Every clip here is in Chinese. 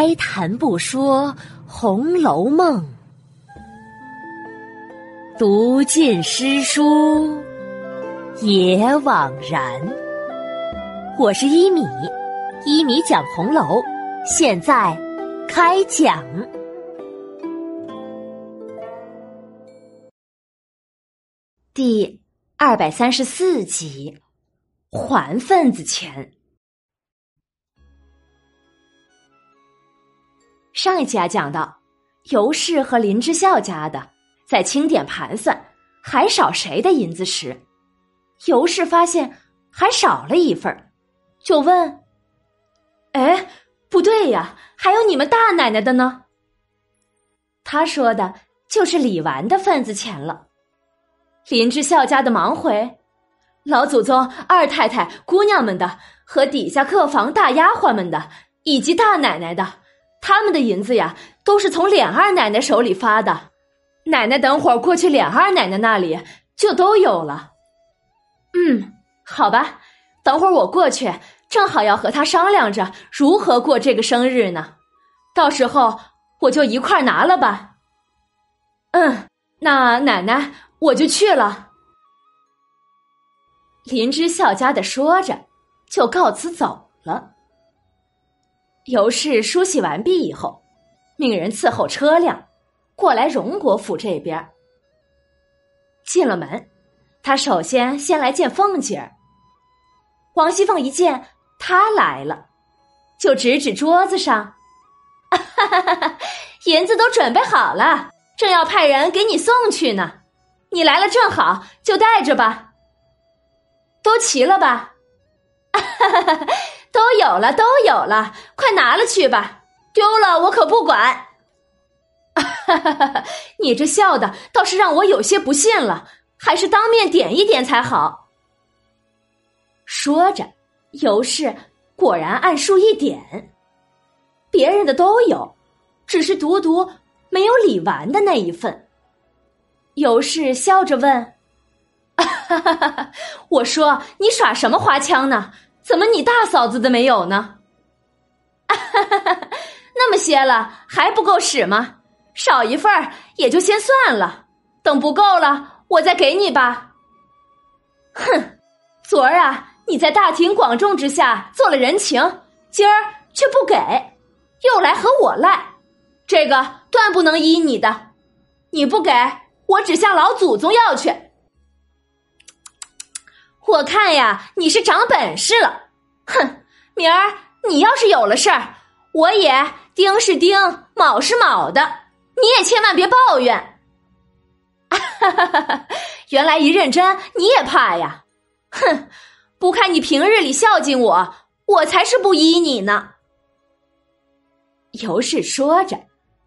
开谈不说《红楼梦》，读尽诗书也枉然。我是一米，一米讲红楼，现在开讲第二百三十四集，还份子钱。上一集啊，讲到尤氏和林之孝家的在清点盘算还少谁的银子时，尤氏发现还少了一份就问：“哎，不对呀，还有你们大奶奶的呢？”他说的就是李纨的份子钱了。林之孝家的忙回：“老祖宗、二太太、姑娘们的和底下客房大丫鬟们的，以及大奶奶的。”他们的银子呀，都是从琏二奶奶手里发的。奶奶等会儿过去琏二奶奶那里就都有了。嗯，好吧，等会儿我过去，正好要和他商量着如何过这个生日呢。到时候我就一块拿了吧。嗯，那奶奶我就去了。林之孝家的说着，就告辞走了。尤氏梳洗完毕以后，命人伺候车辆过来荣国府这边。进了门，他首先先来见凤姐儿。王熙凤一见他来了，就指指桌子上：“ 银子都准备好了，正要派人给你送去呢。你来了正好，就带着吧。都齐了吧？”哈 哈都有了，都有了，快拿了去吧！丢了我可不管。你这笑的倒是让我有些不信了，还是当面点一点才好。说着，尤氏果然按数一点，别人的都有，只是独独没有李纨的那一份。尤氏笑着问：“ 我说你耍什么花枪呢？”怎么你大嫂子的没有呢？那么些了还不够使吗？少一份也就先算了，等不够了我再给你吧。哼，昨儿啊你在大庭广众之下做了人情，今儿却不给，又来和我赖，这个断不能依你的。你不给我，只向老祖宗要去。我看呀，你是长本事了。哼，明儿你要是有了事儿，我也丁是丁，卯是卯的，你也千万别抱怨。哈哈哈哈原来一认真你也怕呀？哼，不看你平日里孝敬我，我才是不依你呢。尤氏说着，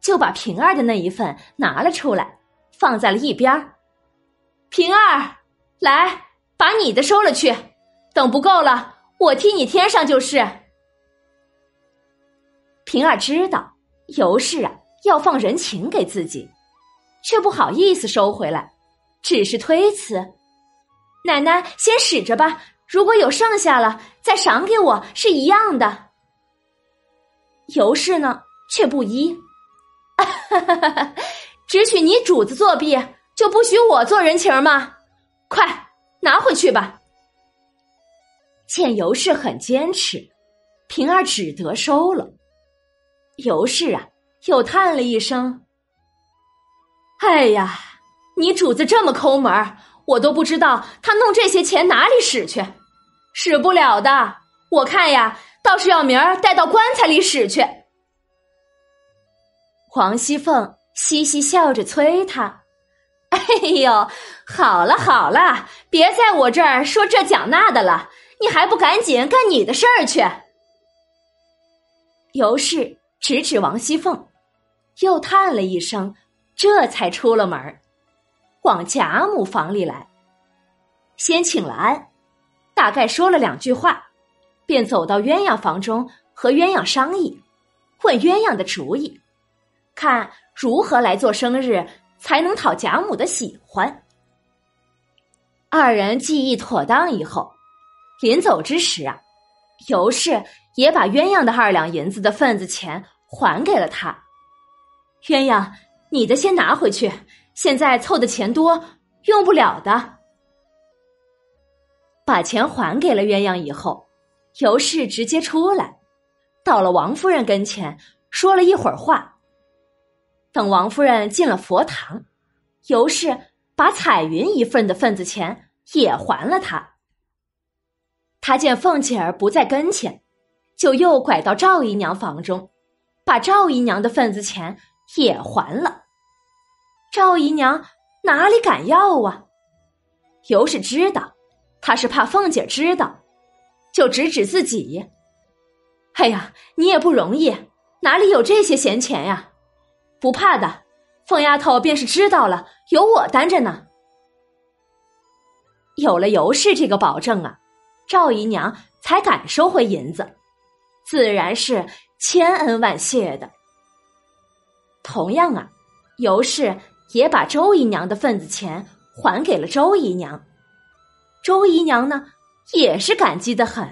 就把平儿的那一份拿了出来，放在了一边。平儿，来。把你的收了去，等不够了，我替你添上就是。平儿知道尤氏啊要放人情给自己，却不好意思收回来，只是推辞：“奶奶先使着吧，如果有剩下了再赏给我是一样的。”尤氏呢却不依，只许你主子作弊，就不许我做人情吗？快！拿回去吧。见尤氏很坚持，平儿只得收了。尤氏啊，又叹了一声：“哎呀，你主子这么抠门我都不知道他弄这些钱哪里使去，使不了的。我看呀，倒是要明儿带到棺材里使去。”黄熙凤嘻嘻笑着催他。哎呦，好了好了，别在我这儿说这讲那的了，你还不赶紧干你的事儿去？尤氏指指王熙凤，又叹了一声，这才出了门往贾母房里来，先请了安，大概说了两句话，便走到鸳鸯房中和鸳鸯商议，问鸳鸯的主意，看如何来做生日。才能讨贾母的喜欢。二人计议妥当以后，临走之时啊，尤氏也把鸳鸯的二两银子的份子钱还给了他。鸳鸯，你的先拿回去，现在凑的钱多，用不了的。把钱还给了鸳鸯以后，尤氏直接出来，到了王夫人跟前，说了一会儿话。等王夫人进了佛堂，尤氏把彩云一份的份子钱也还了他。他见凤姐儿不在跟前，就又拐到赵姨娘房中，把赵姨娘的份子钱也还了。赵姨娘哪里敢要啊？尤氏知道，他是怕凤姐知道，就指指自己：“哎呀，你也不容易，哪里有这些闲钱呀？不怕的，凤丫头便是知道了，有我担着呢。”有了尤氏这个保证啊。赵姨娘才敢收回银子，自然是千恩万谢的。同样啊，尤氏也把周姨娘的份子钱还给了周姨娘，周姨娘呢也是感激的很。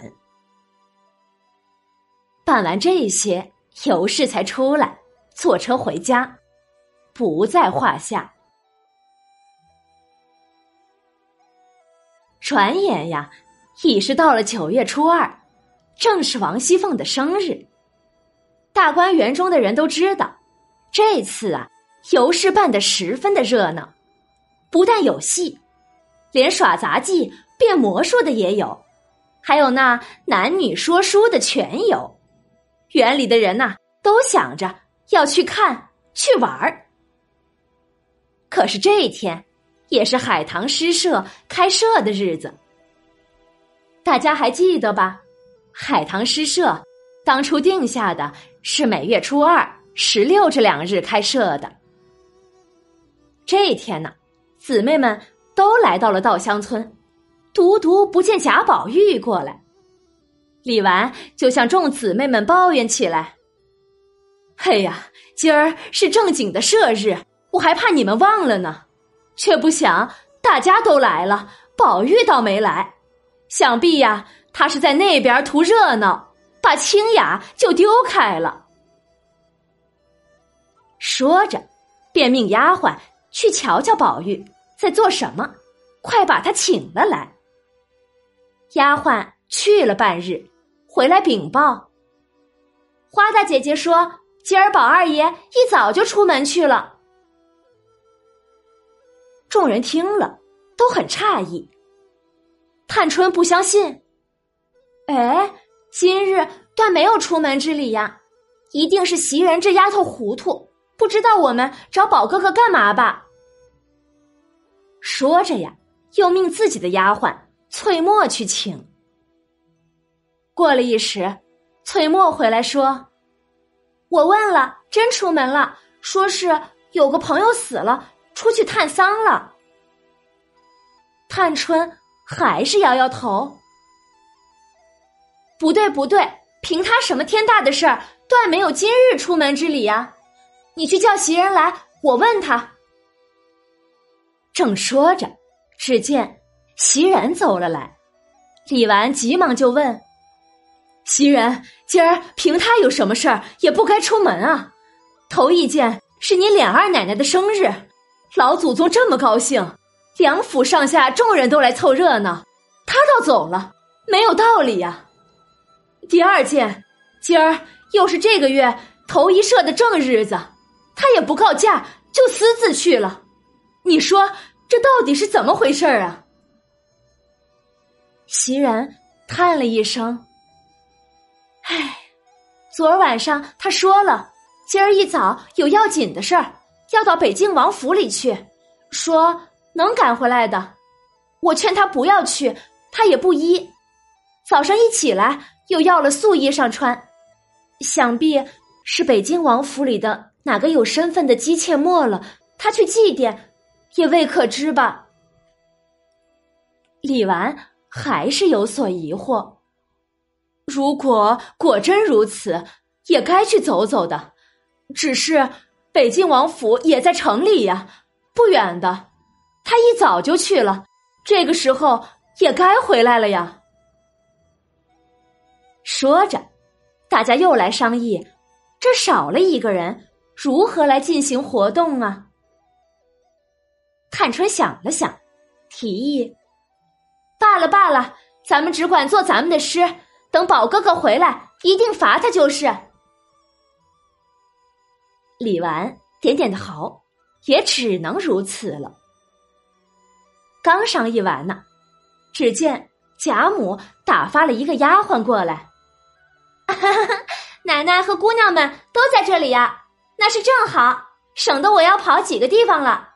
办完这些，尤氏才出来坐车回家，不在话下。转眼呀。已是到了九月初二，正是王熙凤的生日。大观园中的人都知道，这次啊，游氏办的十分的热闹，不但有戏，连耍杂技、变魔术的也有，还有那男女说书的全有。园里的人呐，都想着要去看去玩儿。可是这一天，也是海棠诗社开设的日子。大家还记得吧？海棠诗社当初定下的是每月初二、十六这两日开设的。这一天呢，姊妹们都来到了稻香村，独独不见贾宝玉过来。李纨就向众姊妹们抱怨起来：“嘿呀，今儿是正经的社日，我还怕你们忘了呢，却不想大家都来了，宝玉倒没来。”想必呀，他是在那边图热闹，把清雅就丢开了。说着，便命丫鬟去瞧瞧宝玉在做什么，快把他请了来。丫鬟去了半日，回来禀报：花大姐姐说，今儿宝二爷一早就出门去了。众人听了，都很诧异。探春不相信，哎，今日断没有出门之理呀！一定是袭人这丫头糊涂，不知道我们找宝哥哥干嘛吧？说着呀，又命自己的丫鬟翠墨去请。过了一时，翠墨回来说：“我问了，真出门了，说是有个朋友死了，出去探丧了。”探春。还是摇摇头。不对，不对，凭他什么天大的事儿，断没有今日出门之理呀！你去叫袭人来，我问他。正说着，只见袭人走了来，李纨急忙就问：“袭人，今儿凭他有什么事儿，也不该出门啊？头一件是你琏二奶奶的生日，老祖宗这么高兴。”梁府上下众人都来凑热闹，他倒走了，没有道理呀。第二件，今儿又是这个月头一社的正日子，他也不告假，就私自去了。你说这到底是怎么回事啊？袭人叹了一声：“唉，昨儿晚上他说了，今儿一早有要紧的事儿，要到北京王府里去，说。”能赶回来的，我劝他不要去，他也不依。早上一起来，又要了素衣裳穿，想必是北京王府里的哪个有身份的姬妾没了，他去祭奠，也未可知吧。李纨还是有所疑惑。如果果真如此，也该去走走的。只是北京王府也在城里呀，不远的。他一早就去了，这个时候也该回来了呀。说着，大家又来商议这少了一个人，如何来进行活动啊？探春想了想，提议：“罢了罢了，咱们只管做咱们的诗，等宝哥哥回来，一定罚他就是。”李纨点点头，也只能如此了。刚商议完呢，只见贾母打发了一个丫鬟过来。奶奶和姑娘们都在这里呀，那是正好，省得我要跑几个地方了。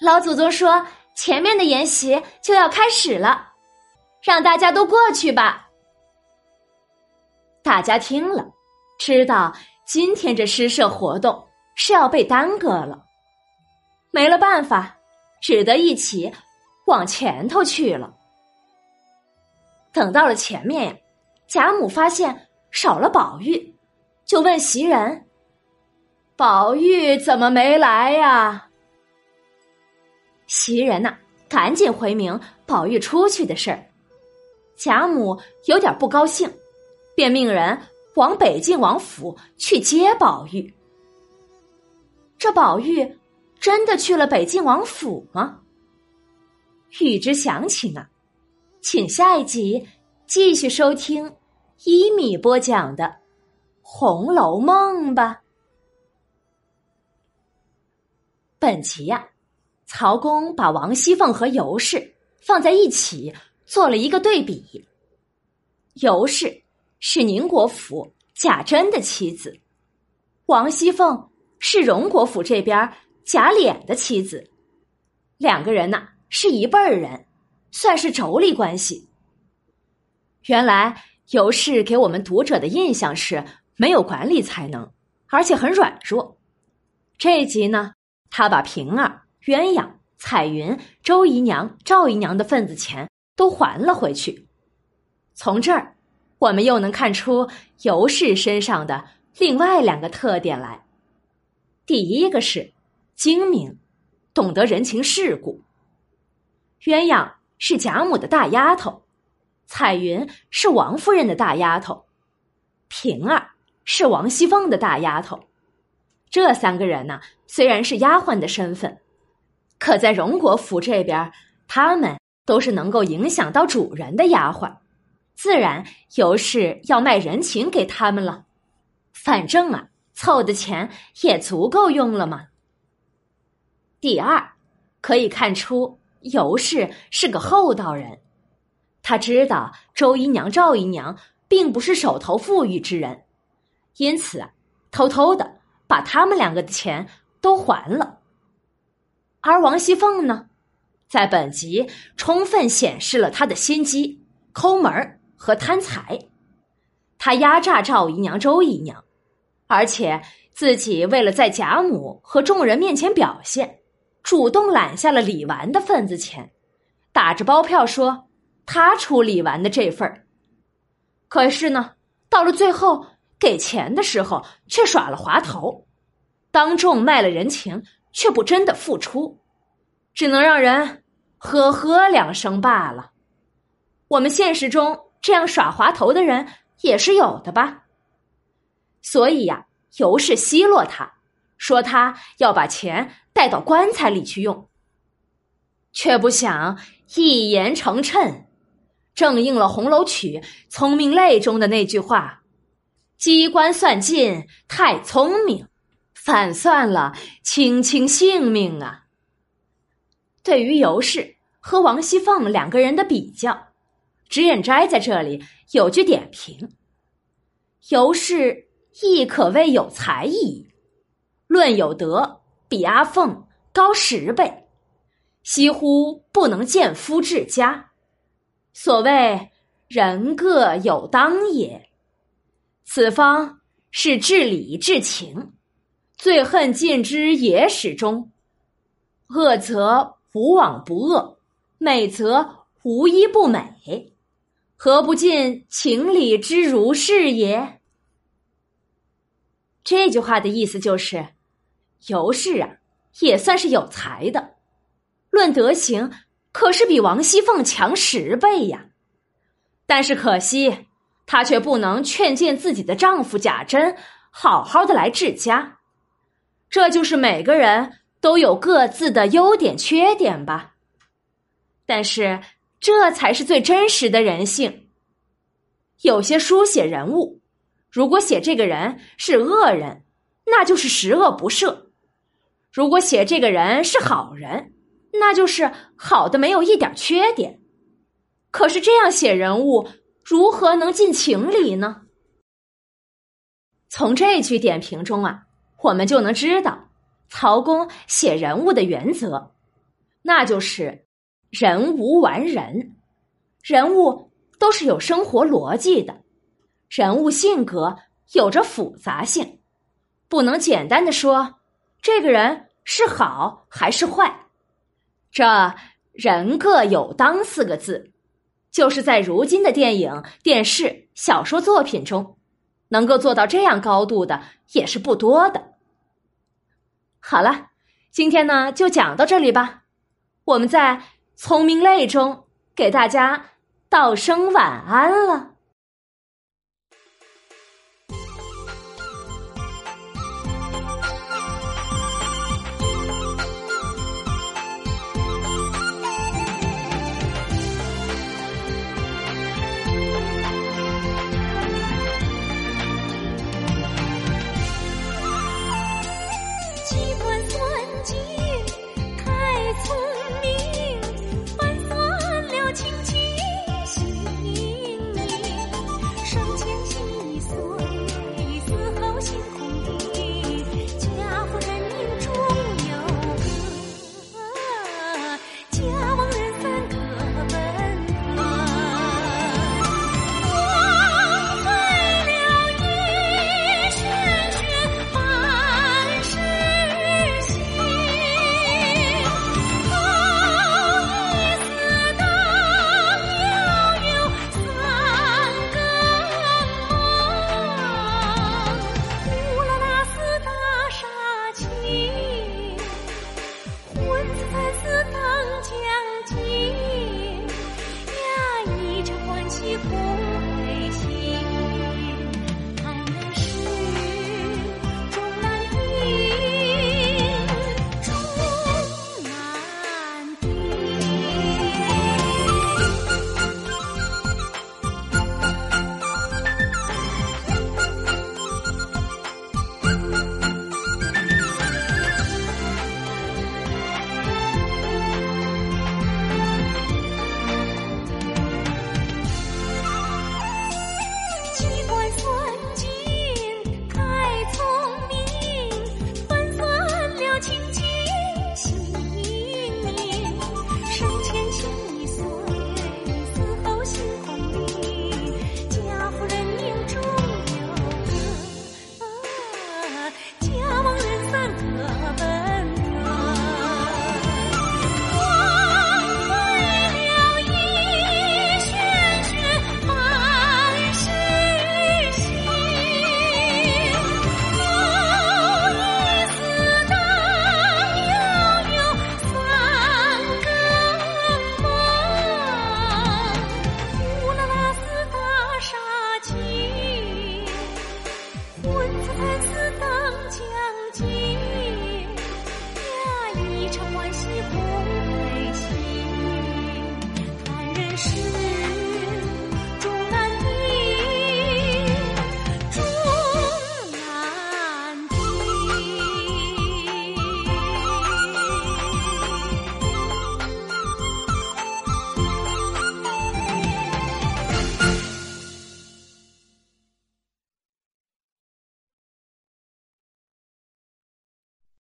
老祖宗说前面的筵席就要开始了，让大家都过去吧。大家听了，知道今天这诗社活动。是要被耽搁了，没了办法，只得一起往前头去了。等到了前面呀，贾母发现少了宝玉，就问袭人：“宝玉怎么没来呀？”袭人呐，赶紧回明宝玉出去的事儿。贾母有点不高兴，便命人往北静王府去接宝玉。这宝玉真的去了北静王府吗？欲知详情啊，请下一集继续收听一米播讲的《红楼梦》吧。本集呀，曹公把王熙凤和尤氏放在一起做了一个对比。尤氏是宁国府贾珍的妻子，王熙凤。是荣国府这边贾琏的妻子，两个人呐是一辈人，算是妯娌关系。原来尤氏给我们读者的印象是没有管理才能，而且很软弱。这一集呢，他把平儿、鸳鸯、彩云、周姨娘、赵姨娘的份子钱都还了回去。从这儿，我们又能看出尤氏身上的另外两个特点来。第一个是精明，懂得人情世故。鸳鸯是贾母的大丫头，彩云是王夫人的大丫头，平儿是王熙凤的大丫头。这三个人呢，虽然是丫鬟的身份，可在荣国府这边，他们都是能够影响到主人的丫鬟，自然尤氏要卖人情给他们了。反正啊。凑的钱也足够用了吗？第二，可以看出尤氏是个厚道人，他知道周姨娘、赵姨娘并不是手头富裕之人，因此偷偷的把他们两个的钱都还了。而王熙凤呢，在本集充分显示了他的心机、抠门儿和贪财，他压榨赵姨娘、周姨娘。而且自己为了在贾母和众人面前表现，主动揽下了李纨的份子钱，打着包票说他出李纨的这份儿。可是呢，到了最后给钱的时候却耍了滑头，当众卖了人情，却不真的付出，只能让人呵呵两声罢了。我们现实中这样耍滑头的人也是有的吧。所以呀，尤氏奚落他，说他要把钱带到棺材里去用，却不想一言成谶，正应了《红楼曲·聪明泪》中的那句话：“机关算尽太聪明，反算了卿卿性命啊。”对于尤氏和王熙凤两个人的比较，脂砚斋在这里有句点评：尤氏。亦可谓有才艺，论有德，比阿凤高十倍，惜乎不能见夫至家。所谓人各有当也，此方是至理至情，最恨尽之野史中，恶则无往不恶，美则无一不美，何不尽情理之如是也？这句话的意思就是，尤氏啊，也算是有才的，论德行可是比王熙凤强十倍呀。但是可惜，她却不能劝谏自己的丈夫贾珍好好的来治家。这就是每个人都有各自的优点缺点吧。但是这才是最真实的人性。有些书写人物，如果写这个人是恶人，那就是十恶不赦；如果写这个人是好人，那就是好的没有一点缺点。可是这样写人物，如何能尽情理呢？从这句点评中啊，我们就能知道曹公写人物的原则，那就是人无完人，人物都是有生活逻辑的，人物性格有着复杂性，不能简单的说这个人是好还是坏。这人各有当四个字，就是在如今的电影、电视、小说作品中，能够做到这样高度的也是不多的。好了，今天呢就讲到这里吧。我们在聪明泪中给大家道声晚安了。